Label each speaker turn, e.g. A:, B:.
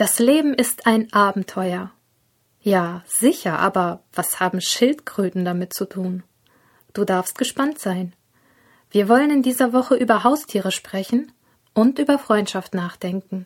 A: Das Leben ist ein Abenteuer. Ja, sicher, aber was haben Schildkröten damit zu tun? Du darfst gespannt sein. Wir wollen in dieser Woche über Haustiere sprechen und über Freundschaft nachdenken.